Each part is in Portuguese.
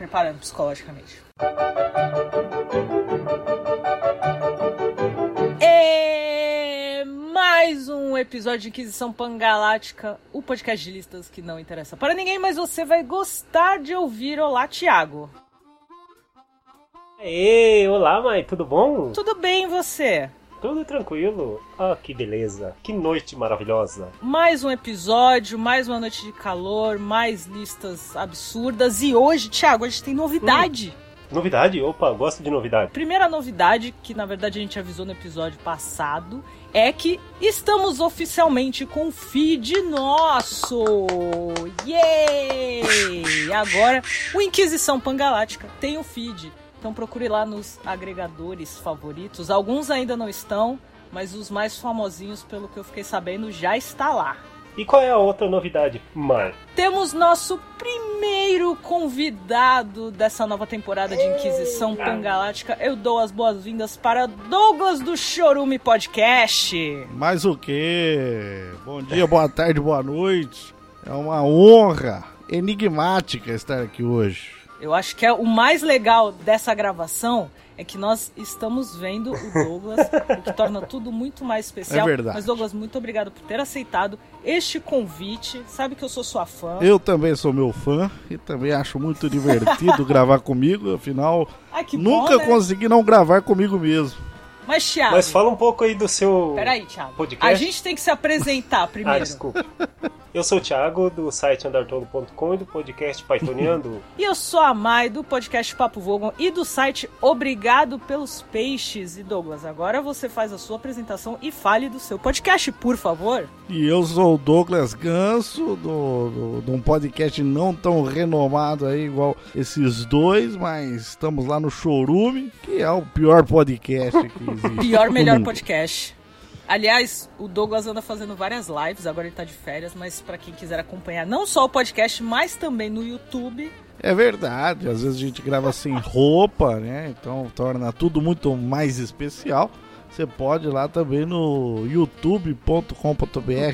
preparando psicologicamente. E mais um episódio de Inquisição Pangalática, o podcast de listas que não interessa para ninguém, mas você vai gostar de ouvir. Olá, Thiago. Ei, olá, mãe, tudo bom? Tudo bem, e você? Tudo tranquilo. Ah, que beleza. Que noite maravilhosa. Mais um episódio, mais uma noite de calor, mais listas absurdas. E hoje, Thiago, a gente tem novidade. Novidade? Opa, gosto de novidade. Primeira novidade, que na verdade a gente avisou no episódio passado, é que estamos oficialmente com o feed nosso! Yay! Agora, o Inquisição Pangalática tem o feed. Então procure lá nos agregadores favoritos. Alguns ainda não estão, mas os mais famosinhos, pelo que eu fiquei sabendo, já está lá. E qual é a outra novidade, mãe? Temos nosso primeiro convidado dessa nova temporada de Inquisição Pangalática. Eu dou as boas-vindas para Douglas do Chorume Podcast. Mas o quê? Bom dia, boa tarde, boa noite. É uma honra enigmática estar aqui hoje. Eu acho que é o mais legal dessa gravação é que nós estamos vendo o Douglas, o que torna tudo muito mais especial. É verdade. Mas Douglas, muito obrigado por ter aceitado este convite. Sabe que eu sou sua fã. Eu também sou meu fã e também acho muito divertido gravar comigo, afinal, Ai, que nunca bom, né? consegui não gravar comigo mesmo. Mas Thiago, Mas fala um pouco aí do seu. peraí, Thiago. podcast? A gente tem que se apresentar Ah, primeiro. desculpa. Eu sou o Thiago, do site andartolo.com e do podcast Pythoniando. E eu sou a Mai, do podcast Papo Vogon e do site Obrigado pelos Peixes. E Douglas, agora você faz a sua apresentação e fale do seu podcast, por favor. E eu sou o Douglas Ganso, do, do- de um podcast não tão renomado aí igual esses dois, mas estamos lá no Chorume, que é o pior podcast que existe. Pior, melhor podcast. Aliás, o Douglas anda fazendo várias lives, agora ele tá de férias, mas pra quem quiser acompanhar não só o podcast, mas também no YouTube. É verdade, às vezes a gente grava sem roupa, né? Então torna tudo muito mais especial. Você pode ir lá também no youtube.com.br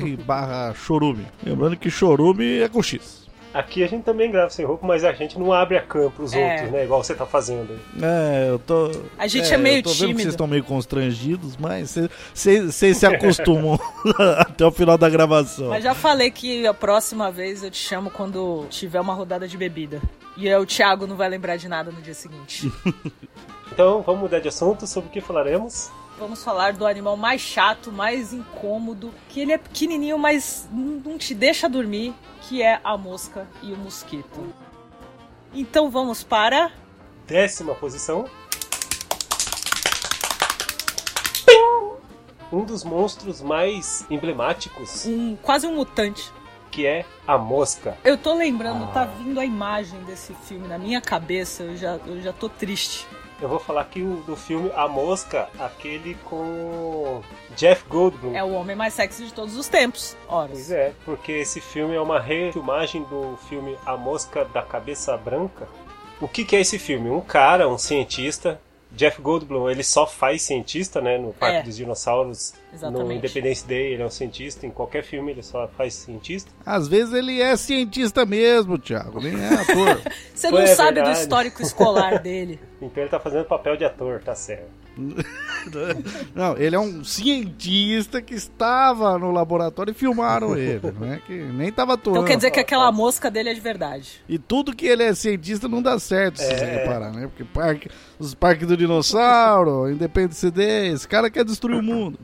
barra chorume. Lembrando que chorume é com X. Aqui a gente também grava sem roupa, mas a gente não abre a cam pros É. outros, né? Igual você tá fazendo. É, eu tô. A gente é meio eu tô vendo que tímido. vocês estão meio constrangidos, mas vocês- se acostumam até o final da gravação. Mas já falei que a próxima vez eu te chamo quando tiver uma rodada de bebida. E aí o Thiago não vai lembrar de nada no dia seguinte. Então, vamos mudar de assunto. Sobre o que falaremos? Vamos falar do animal mais chato, mais incômodo, que ele é pequenininho, mas não te deixa dormir, que é a mosca e o mosquito. Então vamos para Décima posição. Um dos monstros mais emblemáticos, um quase um mutante. que é a mosca. Eu tô lembrando, tá vindo a imagem desse filme na minha cabeça, eu já, eu já tô triste. Eu vou falar aqui o- do filme A Mosca, aquele com Jeff Goldblum. É o homem mais sexy de todos os tempos. Ora. Pois é, porque esse filme é uma refilmagem do filme A Mosca da Cabeça Branca. O que, que é esse filme? Um cara, um cientista, Jeff Goldblum, ele só faz cientista, né? No Parque É. dos Dinossauros, no Exatamente. Independence Day, ele é um cientista. Em qualquer filme ele só faz cientista. Às vezes ele é cientista mesmo, Thiago, nem é ator. Você não É sabe do verdade. histórico escolar dele. Então ele tá fazendo papel de ator, tá certo. Não, ele é um cientista que estava no laboratório e filmaram ele, não é que nem tava atuando. Então quer dizer que aquela mosca dele é de verdade. E tudo que ele é cientista não dá certo, se você É. reparar, né? Porque parque, os parques do dinossauro, Independence Day, esse cara quer destruir o mundo.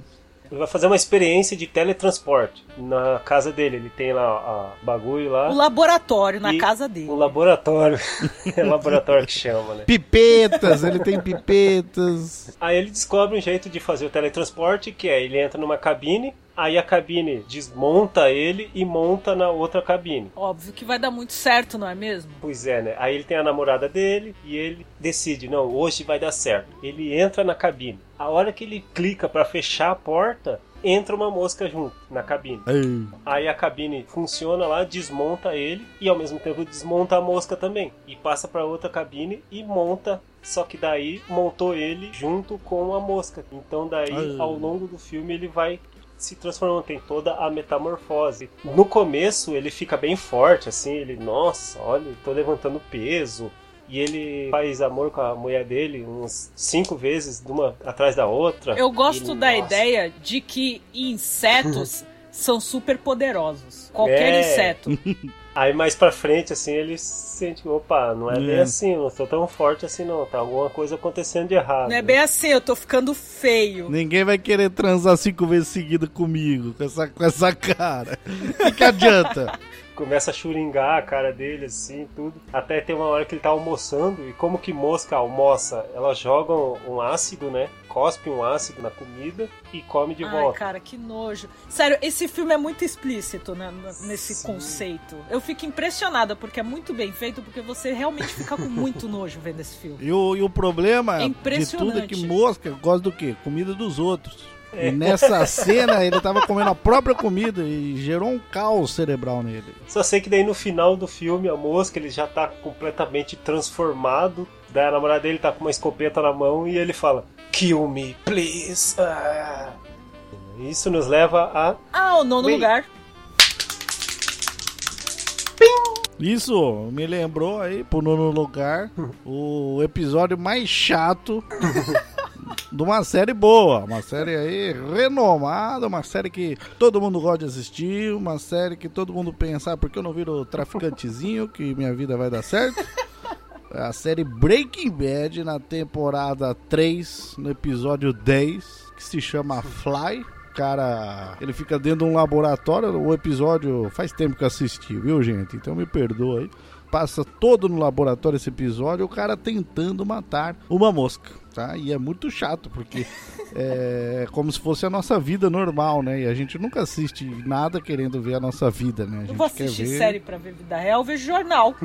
Ele vai fazer uma experiência de teletransporte na casa dele. Ele tem lá a bagulho lá. O laboratório na casa dele. O laboratório. é o laboratório que chama, né? Pipetas, ele tem pipetas. Aí ele descobre um jeito de fazer o teletransporte, que é ele entra numa cabine, aí a cabine desmonta ele e monta na outra cabine. Óbvio que vai dar muito certo, não é mesmo? Pois é, né? Aí ele tem a namorada dele e ele decide, não, hoje vai dar certo. Ele entra na cabine. A hora que ele clica pra fechar a porta, entra uma mosca junto na cabine. Ei, Aí a cabine funciona lá, desmonta ele e ao mesmo tempo desmonta a mosca também. E passa pra outra cabine e monta. Só que daí montou ele junto com a mosca. Então daí Ai. ao longo do filme ele vai se transformando, tem toda a metamorfose. No começo ele fica bem forte, assim, ele, nossa, olha, tô levantando peso, e ele faz amor com a mulher dele uns cinco vezes, uma atrás da outra. Eu gosto E, da nossa, ideia de que insetos são super poderosos. Qualquer É. inseto. Aí mais pra frente, assim, ele sente, opa, não é bem É. assim, não sou tão forte assim não, tá alguma coisa acontecendo de errado. Não é bem assim, eu tô ficando feio. Ninguém vai querer transar cinco vezes seguida comigo, com essa, com essa cara. O que, que adianta? Começa a churingar a cara dele, assim, tudo. Até tem uma hora que ele tá almoçando, e como que mosca almoça? Elas jogam um ácido, né? Cospe um ácido na comida e come de Ai, volta. cara, que nojo. Sério, esse filme é muito explícito né, nesse Sim. conceito. Eu fico impressionada porque é muito bem feito, porque você realmente fica com muito nojo vendo esse filme. E o, e o problema É de tudo é que mosca gosta do quê? Comida dos outros. E nessa cena ele tava comendo a própria comida e gerou um caos cerebral nele. Só sei que daí no final do filme, a mosca, ele já tá completamente transformado. Daí a namorada dele tá com uma escopeta na mão e ele fala: Kill me, please. Ah. Isso nos leva a. Ah, o nono Wait. lugar. Isso me lembrou aí, por nono lugar, o episódio mais chato de uma série boa. Uma série aí renomada, uma série que todo mundo gosta de assistir, uma série que todo mundo pensa, ah, porque eu não viro traficantezinho, que minha vida vai dar certo. A série Breaking Bad na temporada 3, no episódio 10, que se chama Fly. Cara, ele fica dentro de um laboratório. O episódio faz tempo que eu assisti, viu, gente? Então me perdoa aí. Passa todo no laboratório esse episódio, o cara tentando matar uma mosca, tá? E é muito chato, porque é como se fosse a nossa vida normal, né? E a gente nunca assiste nada querendo ver a nossa vida, né? A Não gente vou quer assistir ver... série pra ver vida real, eu vejo jornal.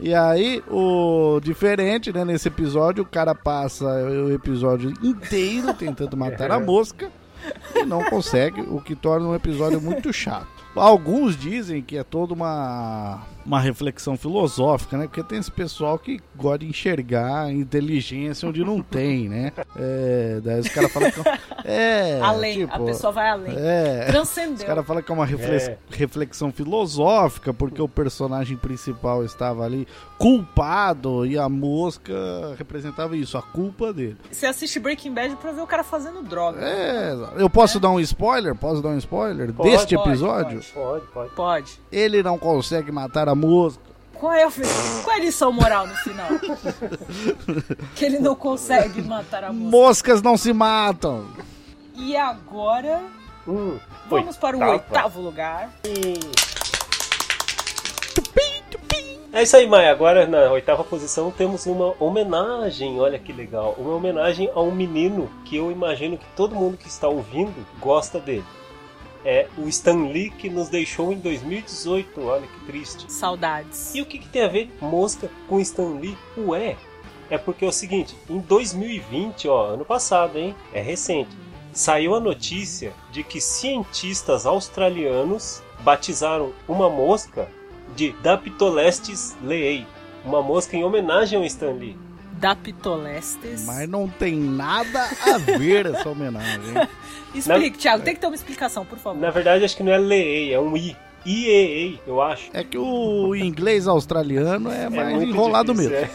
E aí, o diferente, né, nesse episódio, o cara passa o episódio inteiro tentando matar a mosca e não consegue, o que torna um episódio muito chato. Alguns dizem que é toda uma, uma reflexão filosófica, né? Porque tem esse pessoal que gosta de enxergar inteligência onde não tem, né? É, daí os caras falam que... É, além, a tipo, pessoa vai além. É, os Transcendeu. caras falam que é uma reflex- É. reflexão filosófica, porque o personagem principal estava ali culpado e a mosca representava isso, a culpa dele. Você assiste Breaking Bad pra ver o cara fazendo droga. É, eu posso dar um spoiler? Posso dar um spoiler Pode, deste pode, episódio? Pode, pode. Pode. Ele não consegue matar a mosca. Qual é, Qual é a lição moral no final? que ele não consegue matar a moça. Moscas não se matam. E agora, Hum, vamos para o oitavo lugar. É isso aí, Maia. Agora na oitava posição temos uma homenagem. Olha que legal. Uma homenagem a um menino que eu imagino que todo mundo que está ouvindo gosta dele. É o Stan Lee que nos deixou em 2018. Olha que triste. Saudades. E o que, que tem a ver mosca com Stan Lee? Ué, é porque é o seguinte, em 2020, ó, ano passado, hein? É recente. Saiu a notícia de que cientistas australianos batizaram uma mosca de Daptolestes leei, uma mosca em homenagem ao Stan Lee. Da Pitolestes. Mas não tem nada a ver essa homenagem. Explique, Thiago, tem que ter uma explicação, por favor. Na verdade, acho que não é leei, é um I. IEA, eu acho. É que o inglês australiano é mais muito enrolado difícil, mesmo.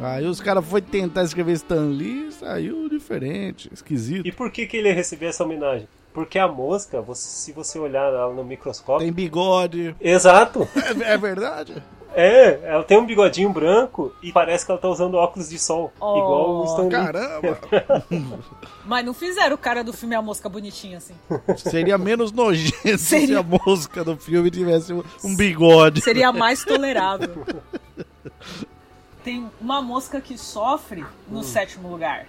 é. Aí os caras foram tentar escrever Stan Lee, saiu diferente, esquisito. E por que, que ele recebeu essa homenagem? Porque a mosca, você- se você olhar ela no microscópio. Tem bigode. Exato! É, é verdade? É, ela tem um bigodinho branco e parece que ela tá usando óculos de sol. Oh, igual o Stan Lee. Caramba! Mas não fizeram o cara do filme A Mosca bonitinha assim. Seria menos nojento se Seria. a mosca do filme tivesse um- bigode. Seria mais tolerável. Tem uma mosca que sofre no sétimo lugar.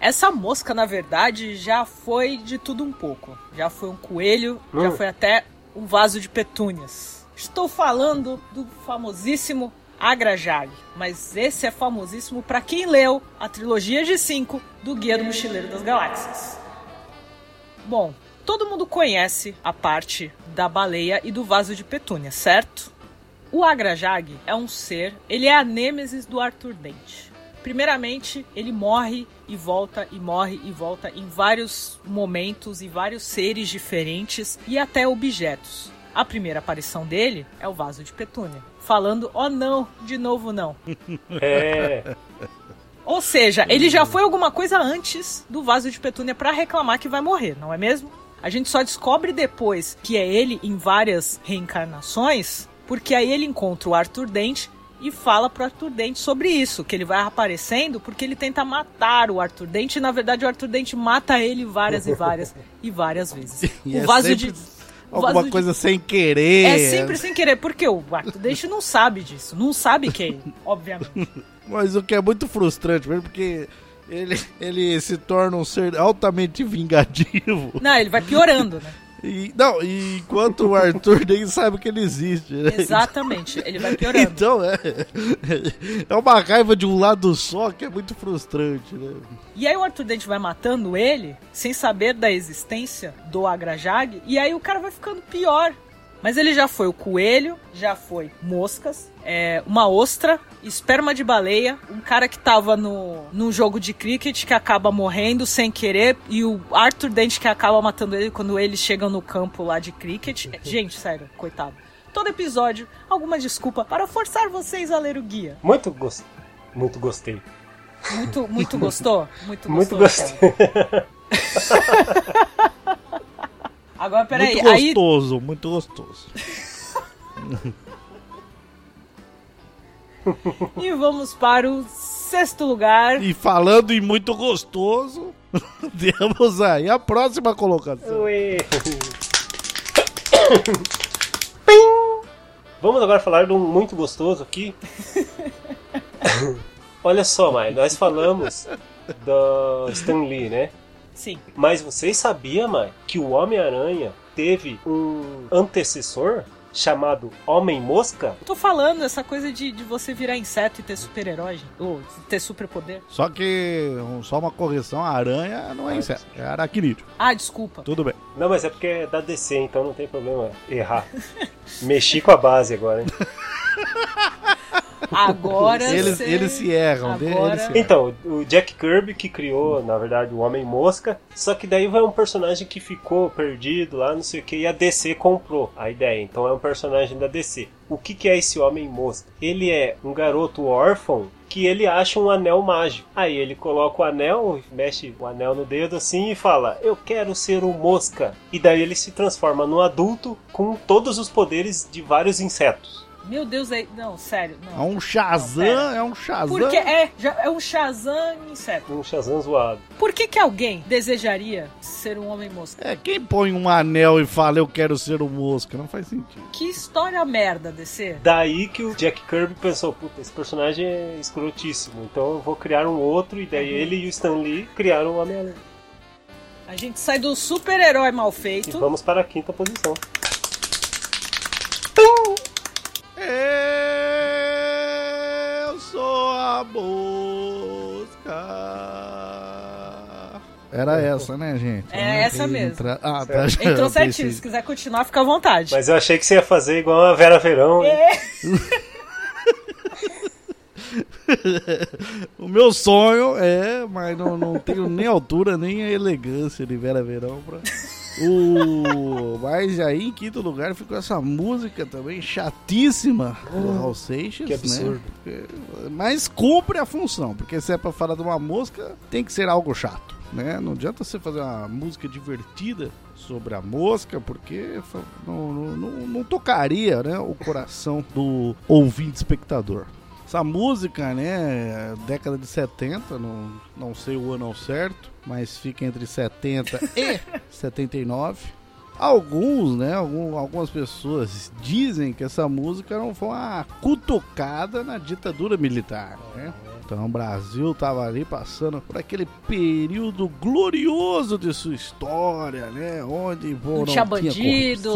Essa mosca, na verdade, já foi de tudo um pouco. Já foi um coelho, já Hum. foi até um vaso de petúnias. Estou falando do famosíssimo Agrajag, mas esse é famosíssimo para quem leu a trilogia de 5 do Guia do Mochileiro das Galáxias. Bom, todo mundo conhece a parte da baleia e do vaso de petúnia, certo? O Agrajag é um ser, ele é a nêmesis do Arthur Dent. Primeiramente, ele morre e volta e morre e volta em vários momentos e vários seres diferentes e até objetos. A primeira aparição dele é o vaso de petúnia, falando: "Oh não, de novo não". É. Ou seja, ele já foi alguma coisa antes do vaso de petúnia pra reclamar que vai morrer, não é mesmo? A gente só descobre depois que é ele em várias reencarnações, porque aí ele encontra o Arthur Dente e fala pro Arthur Dente sobre isso, que ele vai aparecendo porque ele tenta matar o Arthur Dente e na verdade o Arthur Dente mata ele várias e várias e várias vezes. E o é vaso de Alguma de- coisa sem querer. é sempre sem querer, porque o Arthur Dente não sabe disso, não sabe que ele, obviamente. Mas o que é muito frustrante mesmo, porque ele, ele se torna um ser altamente vingativo. Não, ele vai piorando, né? E, não, e enquanto o Arthur nem sabe que ele existe, né? Exatamente, ele vai piorando. Então é. É uma raiva de um lado só que é muito frustrante, né? E aí o Arthur Dente vai matando ele, sem saber da existência do Agrajag, e aí o cara vai ficando pior. Mas ele já foi o coelho, já foi moscas, é, uma ostra, esperma de baleia, um cara que tava no, num jogo de cricket que acaba morrendo sem querer, e o Arthur Dente que acaba matando ele quando eles chegam no campo lá de cricket. Gente, sério, coitado. Todo episódio, alguma desculpa para forçar vocês a ler o guia. Muito, gos... muito gostei. Muito, muito gostou? Muito, Muito gostou, gostei. Agora, peraí, muito aí. gostoso, muito gostoso. E vamos para o sexto lugar. E falando em muito gostoso, temos aí a próxima colocação. Vamos agora falar de um muito gostoso aqui. Olha só, Mai, nós falamos do Stan Lee, né? Sim. Mas vocês sabiam, Mai, que o Homem-Aranha teve um antecessor chamado Homem-Mosca? Tô falando essa coisa de, de você virar inseto e ter super-herói, ou ter superpoder. Só que, um- só uma correção, a aranha não é inseto, é aracnídeo. Ah, desculpa. Tudo bem. Não, mas é porque é da DC, então não tem problema errar. Mexi com a base agora, hein? Agora Eles, eles se erram, de- Agora- eles se erram. Então, o Jack Kirby que criou, na verdade, o Homem-Mosca, só que daí vai um personagem que ficou perdido lá, não sei o que, e a DC comprou a ideia. Então é um personagem da DC. O que, que é esse Homem-Mosca? Ele é um garoto órfão que ele acha um anel mágico. Aí ele coloca o anel, mexe o anel no dedo assim e fala: Eu quero ser um mosca. E daí ele se transforma num adulto com todos os poderes de vários insetos. Meu Deus, é... não, sério. É Não. um Shazam, Não, é um Shazam. Porque é, já, é um Shazam inseto. Um Shazam zoado. Por que, que alguém desejaria ser um homem-mosca? É, quem põe um anel e fala eu quero ser um mosca? Não faz sentido. Que história merda, DC. Daí que o Jack Kirby pensou, puta, esse personagem é escrotíssimo, então eu vou criar um outro, e daí ele e o Stan Lee criaram o Homem-Aranha. A gente sai do super-herói mal E feito. vamos para a quinta posição. A mosca. Era essa, né, gente? É essa mesmo. Entra- Ah, tá. Entrou certinho. Se quiser continuar, fica à vontade. Mas eu achei que você ia fazer igual a Vera Verão. É. O meu sonho é, mas não, não tenho nem altura, nem a elegância de Vera Verão pra. O... Mas aí em quinto lugar ficou essa música também chatíssima do Raul Seixas. que absurdo. Né? Mas cumpre a função, porque se é pra falar de uma música, tem que ser algo chato. Né? Não adianta você fazer uma música divertida sobre a mosca, porque não, não- não tocaria né, o coração do ouvinte espectador. Essa música, né, década de 70, não, não sei o ano ao certo, mas fica entre 70 e 79. Alguns, né, algum- algumas pessoas dizem que essa música não foi uma cutucada na ditadura militar, né? Então o Brasil tava ali passando por aquele período glorioso de sua história, né? Onde pô, não tinha bandido.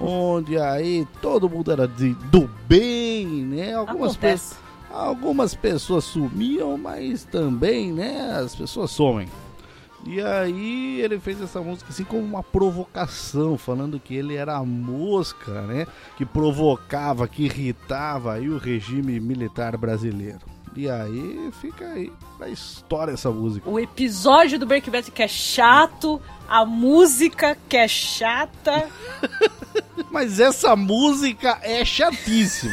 onde aí todo mundo era de, do bem, né? Algumas pessoas. Algumas pessoas sumiam, mas também, né, as pessoas somem. E aí ele fez essa música assim como uma provocação, falando que ele era a mosca, né, que provocava, que irritava aí o regime militar brasileiro. E aí fica aí pra história essa música. O episódio do Break Bad que é chato, a música que é chata. Mas essa música é chatíssima.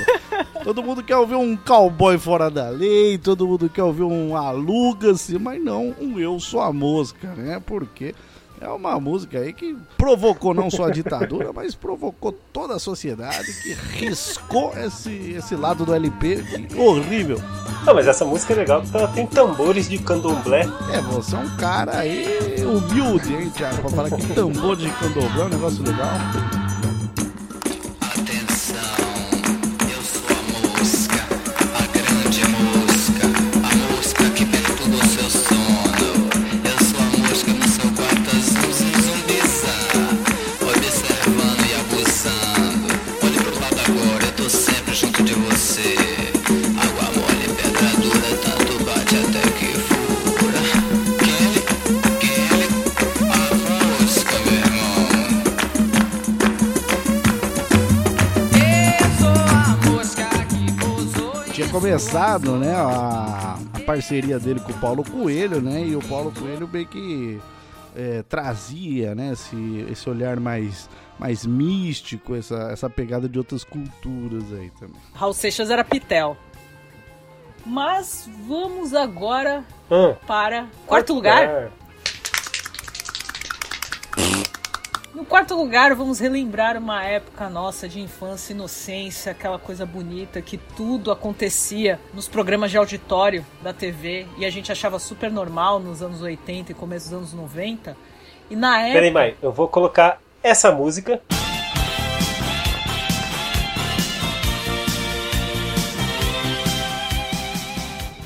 Todo mundo quer ouvir um cowboy fora da lei, todo mundo quer ouvir um aluga-se, mas não um Eu Sou a Mosca, né? Porque é uma música aí que provocou não só a ditadura, mas provocou toda a sociedade, que riscou esse, esse lado do LP horrível. Não, mas essa música é legal porque ela tem tambores de candomblé. É, você é um cara aí humilde, hein, Thiago? Pra falar que tambor de candomblé é um negócio legal. Né, a, a, parceria dele com o Paulo Coelho, né, e o Paulo Coelho bem que é, trazia, né, esse, esse olhar mais, mais místico, essa, essa pegada de outras culturas aí também. Raul Seixas era Pitel. Mas vamos agora hum. para quarto lugar. No quarto lugar, vamos relembrar uma época nossa de infância, inocência, aquela coisa bonita que tudo acontecia nos programas de auditório da TV e a gente achava super normal nos anos 80 e começo dos anos 90. E na época. Peraí, mãe, eu vou colocar essa música.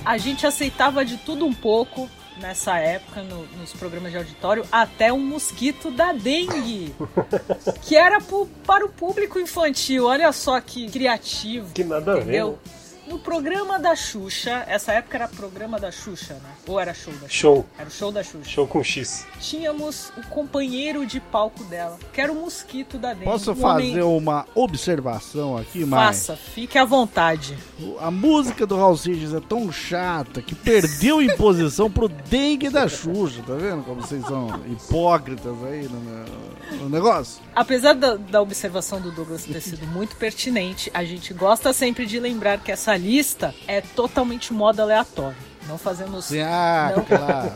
A gente aceitava de tudo um pouco, nessa época no, nos programas de auditório até um mosquito da dengue, que era pro, para o público infantil. Olha só que criativo. Que nada entendeu? a ver. No programa da Xuxa, essa época era programa da Xuxa, né? Ou era show da Xuxa? Show. Era o show da Xuxa. Show com X. Tínhamos o companheiro de palco dela, que era o mosquito da dengue. Posso fazer homem... uma observação aqui, mais? Faça, fique à vontade. A música do Raul Seixas é tão chata que perdeu em posição pro dengue da Xuxa, tá vendo como vocês são hipócritas aí no, no negócio? Apesar da, da observação do Douglas ter sido muito pertinente, a gente gosta sempre de lembrar que essa lista é totalmente modo aleatório. Não fazemos. Ah, não... claro.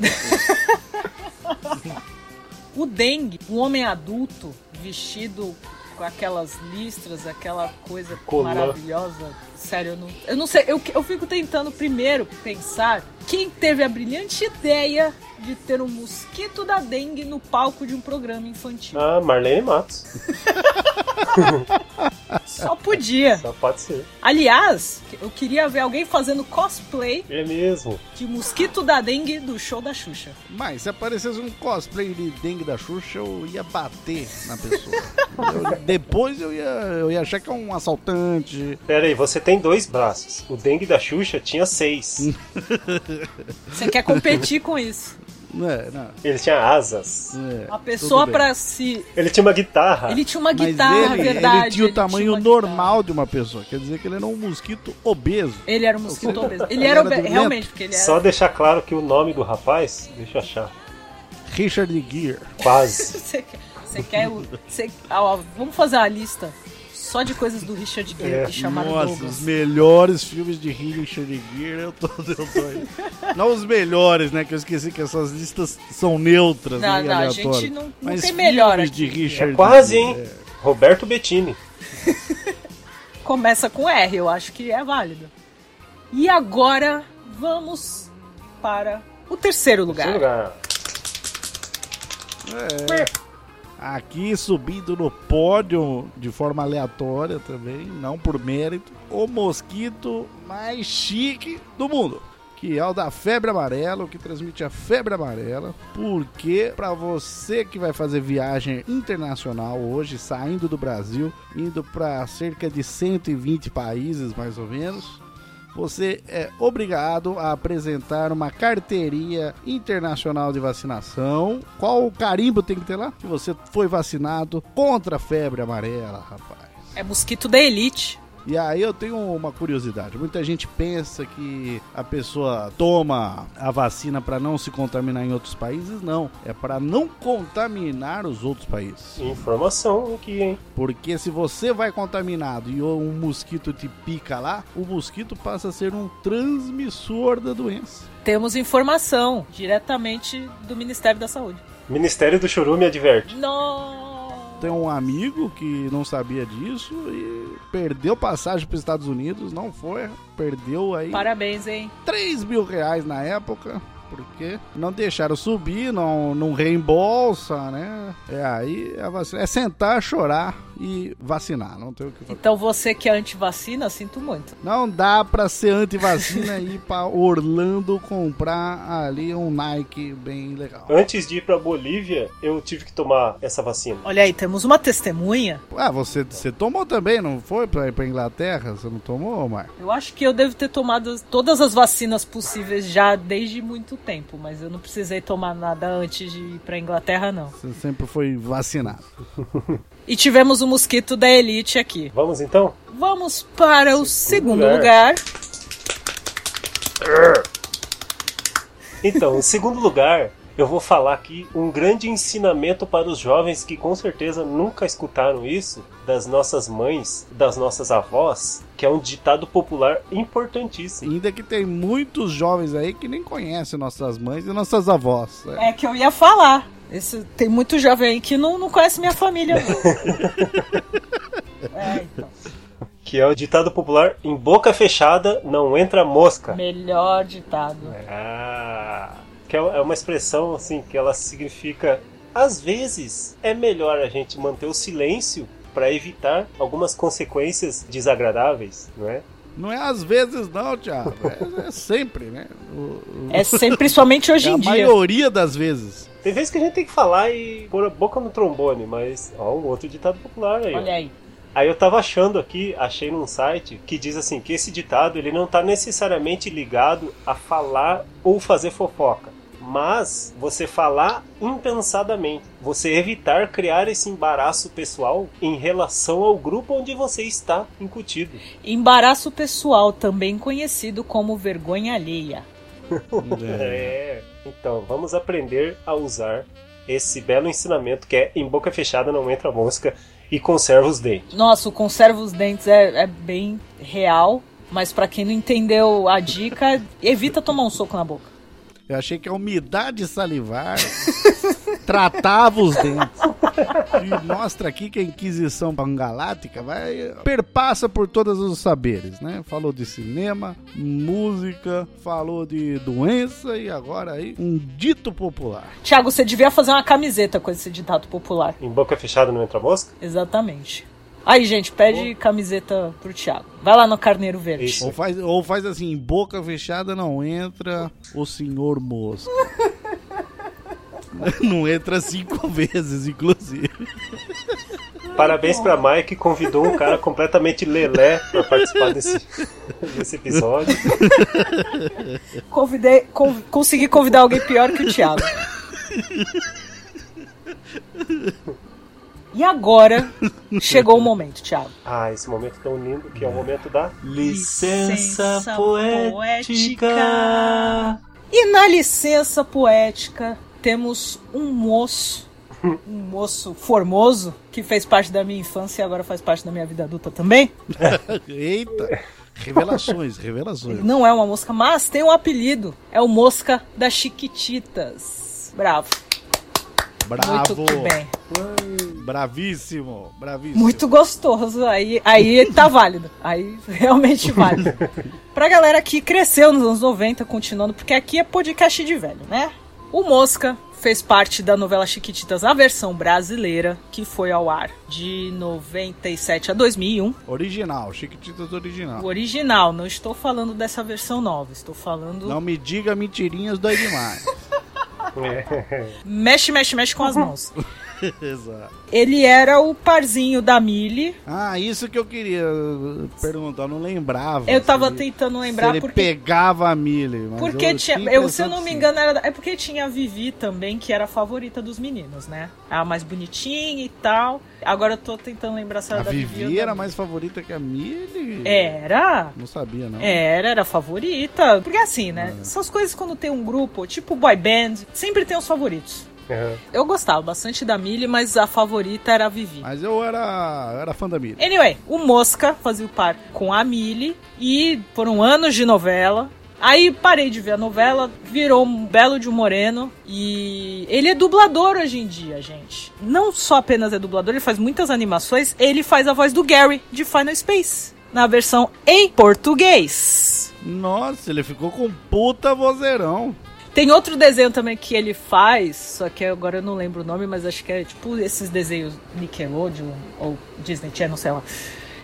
o dengue, um homem adulto vestido com aquelas listras, aquela coisa Colã. maravilhosa. Sério, eu não, eu não sei. Eu, eu fico tentando primeiro pensar quem teve a brilhante ideia de ter um mosquito da dengue no palco de um programa infantil. Ah, Marlene Matos. Só podia. Só pode ser. Aliás, eu queria ver alguém fazendo cosplay. É mesmo. De mosquito da dengue do show da Xuxa. Mas se aparecesse um cosplay de dengue da Xuxa, eu ia bater na pessoa. eu, depois eu ia, eu ia achar que é um assaltante. Pera aí, você tem dois braços. O dengue da Xuxa tinha seis. Você quer competir com isso? Não é, não. Ele tinha asas. É, a pessoa pra se. Ele tinha uma guitarra. Ele tinha uma guitarra, ele, verdade. Ele tinha o tamanho tinha normal guitarra. de uma pessoa. Quer dizer que ele era um mosquito obeso. Ele era um mosquito obeso. Ele era, obeso, realmente, porque ele era. Só deixar claro que o nome do rapaz, deixa eu achar. Richard Gere. Quase. você, você quer o. Você, ó, vamos fazer a lista só de coisas do Richard Gere é. chamaram Nossa, Douglas. os melhores filmes de Richard Gere, eu tô, eu tô aí. Não os melhores, né? Que eu esqueci que essas listas são neutras, não, né? Não, a gente não, não Mas tem melhor aqui. de Richard é quase, hein? É. Roberto Bettini. Começa com R, eu acho que é válido. E agora vamos para o terceiro lugar. Terceiro lugar. É aqui subindo no pódio de forma aleatória também, não por mérito, o mosquito mais chique do mundo. Que é o da febre amarela, o que transmite a febre amarela. Porque para você que vai fazer viagem internacional hoje, saindo do Brasil, indo para cerca de 120 países mais ou menos, você é obrigado a apresentar uma carteirinha internacional de vacinação. Qual o carimbo tem que ter lá? Que você foi vacinado contra a febre amarela, rapaz. É mosquito da elite. E aí eu tenho uma curiosidade. Muita gente pensa que a pessoa toma a vacina para não se contaminar em outros países. Não, é para não contaminar os outros países. Informação aqui, hein? Porque se você vai contaminado e um mosquito te pica lá, o mosquito passa a ser um transmissor da doença. Temos informação diretamente do Ministério da Saúde. Ministério do Churume adverte. Não. Tem um amigo que não sabia disso e perdeu passagem para os Estados Unidos, não foi, perdeu aí Parabéns, hein? 3 mil reais na época. Porque não deixaram subir, não, não reembolsa, né? É aí vacina. É sentar, chorar e vacinar. Não tem o que fazer. Então você que é anti-vacina, sinto muito. Não dá pra ser anti-vacina e ir pra Orlando comprar ali um Nike bem legal. Antes de ir pra Bolívia, eu tive que tomar essa vacina. Olha aí, temos uma testemunha. Ah, você, você tomou também, não foi pra ir pra Inglaterra? Você não tomou, Mar? Eu acho que eu devo ter tomado todas as vacinas possíveis já desde muito tempo, mas eu não precisei tomar nada antes de ir pra Inglaterra, não. Você sempre foi vacinado. E tivemos o mosquito da Elite aqui. Vamos então? Vamos para o segundo lugar. lugar. Então, em segundo lugar, eu vou falar aqui um grande ensinamento para os jovens que com certeza nunca escutaram isso das nossas mães, das nossas avós, que é um ditado popular importantíssimo. Ainda que tem muitos jovens aí que nem conhecem nossas mães e nossas avós. É. É que eu ia falar. Esse, tem muito jovem aí que não, não conhece minha família. é, então. Que é o ditado popular: em boca fechada não entra mosca. Melhor ditado. Ah, que é é uma expressão assim que ela significa às vezes é melhor a gente manter o silêncio para evitar algumas consequências desagradáveis, não é? Não é às vezes não, Thiago. É, é sempre, né? O- o- É sempre, principalmente hoje é a em dia. maioria das vezes. Tem vezes que a gente tem que falar e pôr a boca no trombone, mas ó, um outro ditado popular aí. ó. Olha aí. Aí eu tava achando aqui, achei num site que diz assim que esse ditado ele não tá necessariamente ligado a falar ou fazer fofoca, mas você falar impensadamente, você evitar criar esse embaraço pessoal em relação ao grupo onde você está incutido. Embaraço pessoal, também conhecido como vergonha alheia. É. É. Então, vamos aprender a usar esse belo ensinamento que é em boca fechada não entra mosca e conserva os dentes. Nossa, o conserva os dentes é, é bem real, mas pra quem não entendeu a dica, evita tomar um soco na boca. Eu achei que a umidade salivar tratava os dentes. E mostra aqui que a Inquisição Pangalática vai perpassa por todos os saberes, né? Falou de cinema, música, falou de doença e agora aí um dito popular. Tiago, você devia fazer uma camiseta com esse ditado popular. Em boca fechada não entra mosca? Exatamente. Aí, gente, pede camiseta pro Thiago. Vai lá no Carneiro Verde. Isso. Ou faz, ou faz assim, boca fechada não entra o senhor moço. Não entra cinco vezes, inclusive. Parabéns pra Maia que convidou um cara completamente lelé pra participar desse, desse episódio. Convidei, con- consegui convidar alguém pior que o Thiago. E agora chegou o momento, Thiago. Ah, esse momento tão lindo que é o momento da Licença poética. E na licença poética temos um moço, um moço formoso que fez parte da minha infância e agora faz parte da minha vida adulta também. Eita! Revelações, revelações. Não é uma mosca, mas tem um apelido. É o Mosca das Chiquititas. Bravo. Bravo! Muito bem. Bravíssimo, bravíssimo. Muito gostoso. Aí, aí tá válido. Aí realmente válido. Pra galera que cresceu nos anos 90, continuando, porque aqui é podcast de velho, né? O Mosca fez parte da novela Chiquititas, a versão brasileira, que foi ao ar de 97 a 2001. Original, Chiquititas original. O original, não estou falando dessa versão nova, estou falando. Não me diga mentirinhas, dói demais. Mexe, mexe, mexe com as mãos. Exato. Ele era o parzinho da Millie. Ah, isso que eu queria perguntar, eu não lembrava. Eu tava ele- tentando lembrar ele porque pegava a Millie. mas Porque eu tinha, eu, se eu não me sim. engano, era, é porque tinha a Vivi também, que era a favorita dos meninos, né? A mais bonitinha e tal. Agora eu tô tentando lembrar se era A da Vivi. Vivi era mais favorita que a Millie? Era? Não sabia, não. Era, era a favorita. Porque assim, né? É. Essas coisas quando tem um grupo, tipo boy band, sempre tem os favoritos. Aham. Eu gostava bastante da Millie, mas a favorita era a Vivi. Mas eu era, eu era fã da Millie. Anyway, o Mosca fazia o par com a Millie e foram anos de novela. Aí parei de ver a novela, virou um belo de um moreno e ele é dublador hoje em dia, gente. Não só apenas é dublador, ele faz muitas animações, ele faz a voz do Gary de Final Space na versão em português. Nossa, ele ficou com um puta vozeirão. Tem outro desenho também que ele faz, só que agora eu não lembro o nome, mas acho que é tipo esses desenhos Nickelodeon ou Disney Channel, sei lá.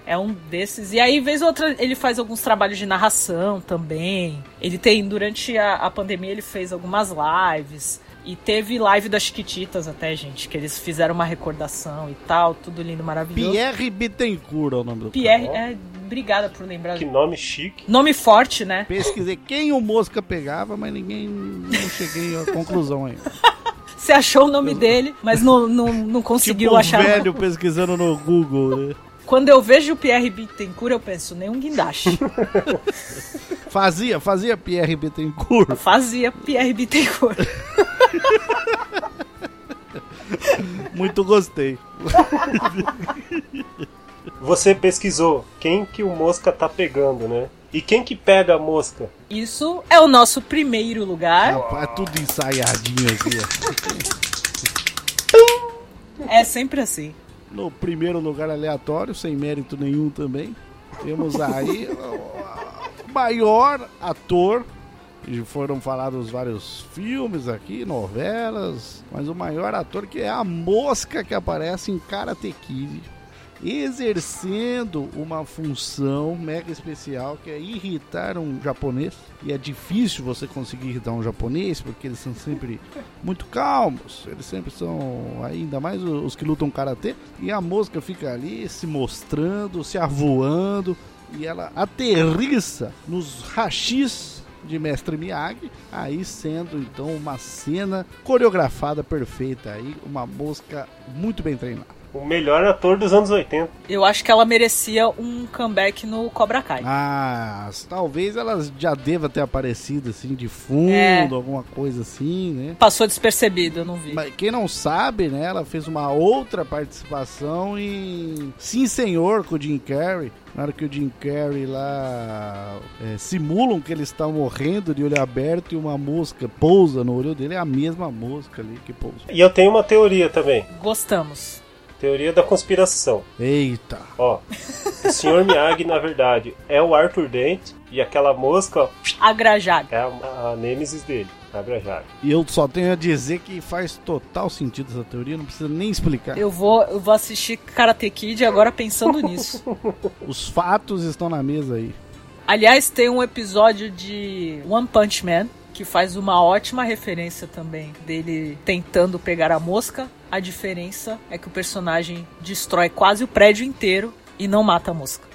É um desses. E aí, vez ou outra, ele faz alguns trabalhos de narração também. Ele tem, durante a, a pandemia, ele fez algumas lives. E teve live das Chiquititas até, gente, que eles fizeram uma recordação e tal, tudo lindo, maravilhoso. Pierre Bittencourt é o nome do Pierre, cara. é, obrigada por lembrar. Que nome chique. Nome forte, né? Pesquisei quem o Mosca pegava, mas ninguém não cheguei à conclusão ainda. Você achou o nome dele, mas não, não, não conseguiu tipo um achar. velho pesquisando no Google. né? Quando eu vejo o Pierre Bittencourt, eu penso, nenhum guindaste. Fazia, fazia Pierre Bittencourt. Fazia Pierre Bittencourt. Muito gostei. Você pesquisou quem que o mosca tá pegando, né? E quem que pega a mosca? Isso é o nosso primeiro lugar. Rapaz, é tudo ensaiadinho aqui. É sempre assim. No primeiro lugar aleatório, sem mérito nenhum também, temos aí o maior ator. E foram falados vários filmes aqui, novelas, mas o maior ator que é a mosca que aparece em Karate Kid, exercendo uma função mega especial que é irritar um japonês. E é difícil você conseguir irritar um japonês porque eles são sempre muito calmos, eles sempre são ainda mais os que lutam karatê. E a mosca fica ali se mostrando, se avoando e ela aterrissa nos rachis de Mestre Miyagi, aí sendo então uma cena coreografada perfeita aí, uma mosca muito bem treinada. O melhor ator dos anos 80. Eu acho que ela merecia um comeback no Cobra Kai. Ah, talvez ela já deva ter aparecido assim de fundo, É. alguma coisa assim, né? Passou despercebido, eu não vi. Mas quem não sabe, né, ela fez uma outra participação em Sim Senhor com o Jim Carrey. Na hora que o Jim Carrey lá é, simulam que ele está morrendo de olho aberto e uma mosca pousa no olho dele, é a mesma mosca ali que pousa. E eu tenho uma teoria também. Gostamos. Teoria da conspiração. Eita! Ó, o Sr. Miyagi, na verdade, é o Arthur Dent e aquela mosca ó, Agrajaga. é a, a nêmesis dele. E eu só tenho a dizer que faz total sentido essa teoria, não precisa nem explicar. Eu vou, eu vou assistir Karate Kid agora pensando nisso. Os fatos estão na mesa aí. Aliás, tem um episódio de One Punch Man que faz uma ótima referência também dele tentando pegar a mosca. A diferença é que o personagem destrói quase o prédio inteiro e não mata a mosca.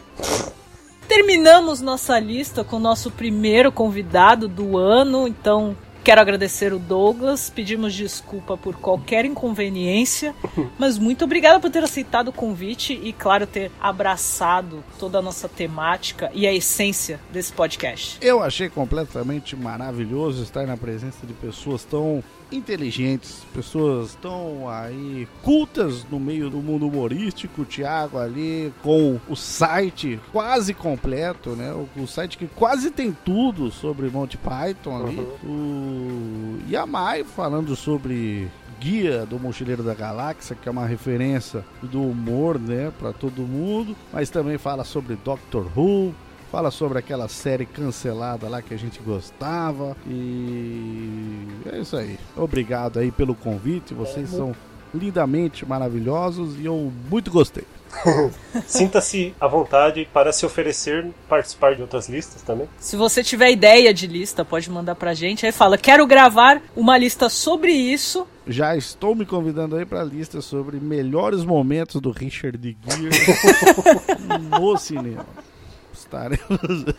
Terminamos nossa lista com o nosso primeiro convidado do ano, então quero agradecer o Douglas, pedimos desculpa por qualquer inconveniência, mas muito obrigada por ter aceitado o convite e, claro, ter abraçado toda a nossa temática e a essência desse podcast. Eu achei completamente maravilhoso estar na presença de pessoas tão inteligentes, pessoas tão aí cultas no meio do mundo humorístico. O Thiago ali com o site quase completo, né? O, o site que quase tem tudo sobre Monty Python ali. O e a Mai falando sobre Guia do Mochileiro da Galáxia, que é uma referência do humor, né, para todo mundo, mas também fala sobre Doctor Who, fala sobre aquela série cancelada lá que a gente gostava e é isso aí. Obrigado aí pelo convite, vocês são lindamente maravilhosos e eu muito gostei. Sinta-se à vontade para se oferecer participar de outras listas também. Se você tiver ideia de lista, pode mandar pra gente. Aí fala: quero gravar uma lista sobre isso. Já estou me convidando aí para a lista sobre melhores momentos do Richard Gere no cinema.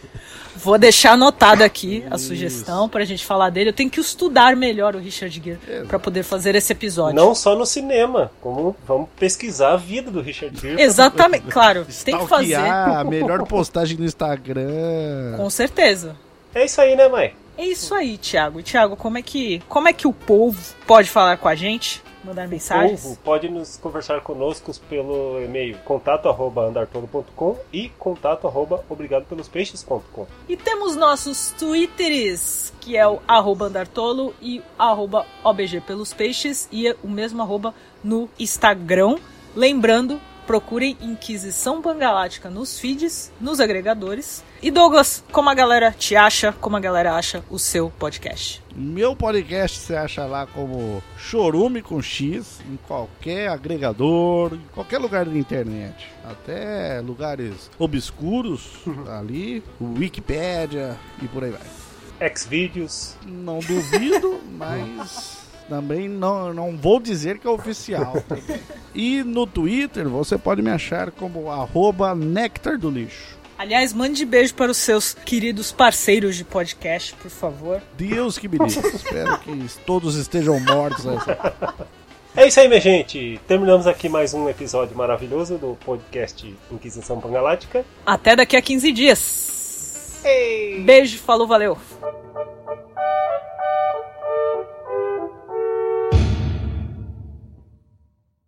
Vou deixar anotado aqui a sugestão pra gente falar dele. Eu tenho que estudar melhor o Richard Gere pra poder fazer esse episódio. Não só no cinema, como vamos pesquisar a vida do Richard Gere. Exatamente, claro, tem que fazer. A melhor postagem no Instagram. Com certeza. É isso aí, né, mãe? É isso aí, Thiago. Thiago, como é que, como é que o povo pode falar com a gente? Mandar mensagens? Povo pode nos conversar conosco pelo e-mail contato@andartolo.com e contato@obrigadopelospeixes.com. E temos nossos twitters, que é o arroba andartolo e arroba obg pelos peixes e o mesmo arroba no Instagram. Lembrando, procurem Inquisição Pangalática nos feeds, nos agregadores. E Douglas, como a galera te acha, como a galera acha o seu podcast? Meu podcast você acha lá como Chorume com X, em qualquer agregador, em qualquer lugar da internet. Até lugares obscuros ali, Wikipédia e por aí vai. Xvideos. Não duvido, mas também não, não vou dizer que é oficial. E no Twitter você pode me achar como arroba Nectar do Lixo. Aliás, mande beijo para os seus queridos parceiros de podcast, por favor. Deus que me livre. Espero que todos estejam mortos. É isso aí, minha gente. Terminamos aqui mais um episódio maravilhoso do podcast Inquisição Pangalática. Até daqui a 15 dias. Beijo, falou, valeu.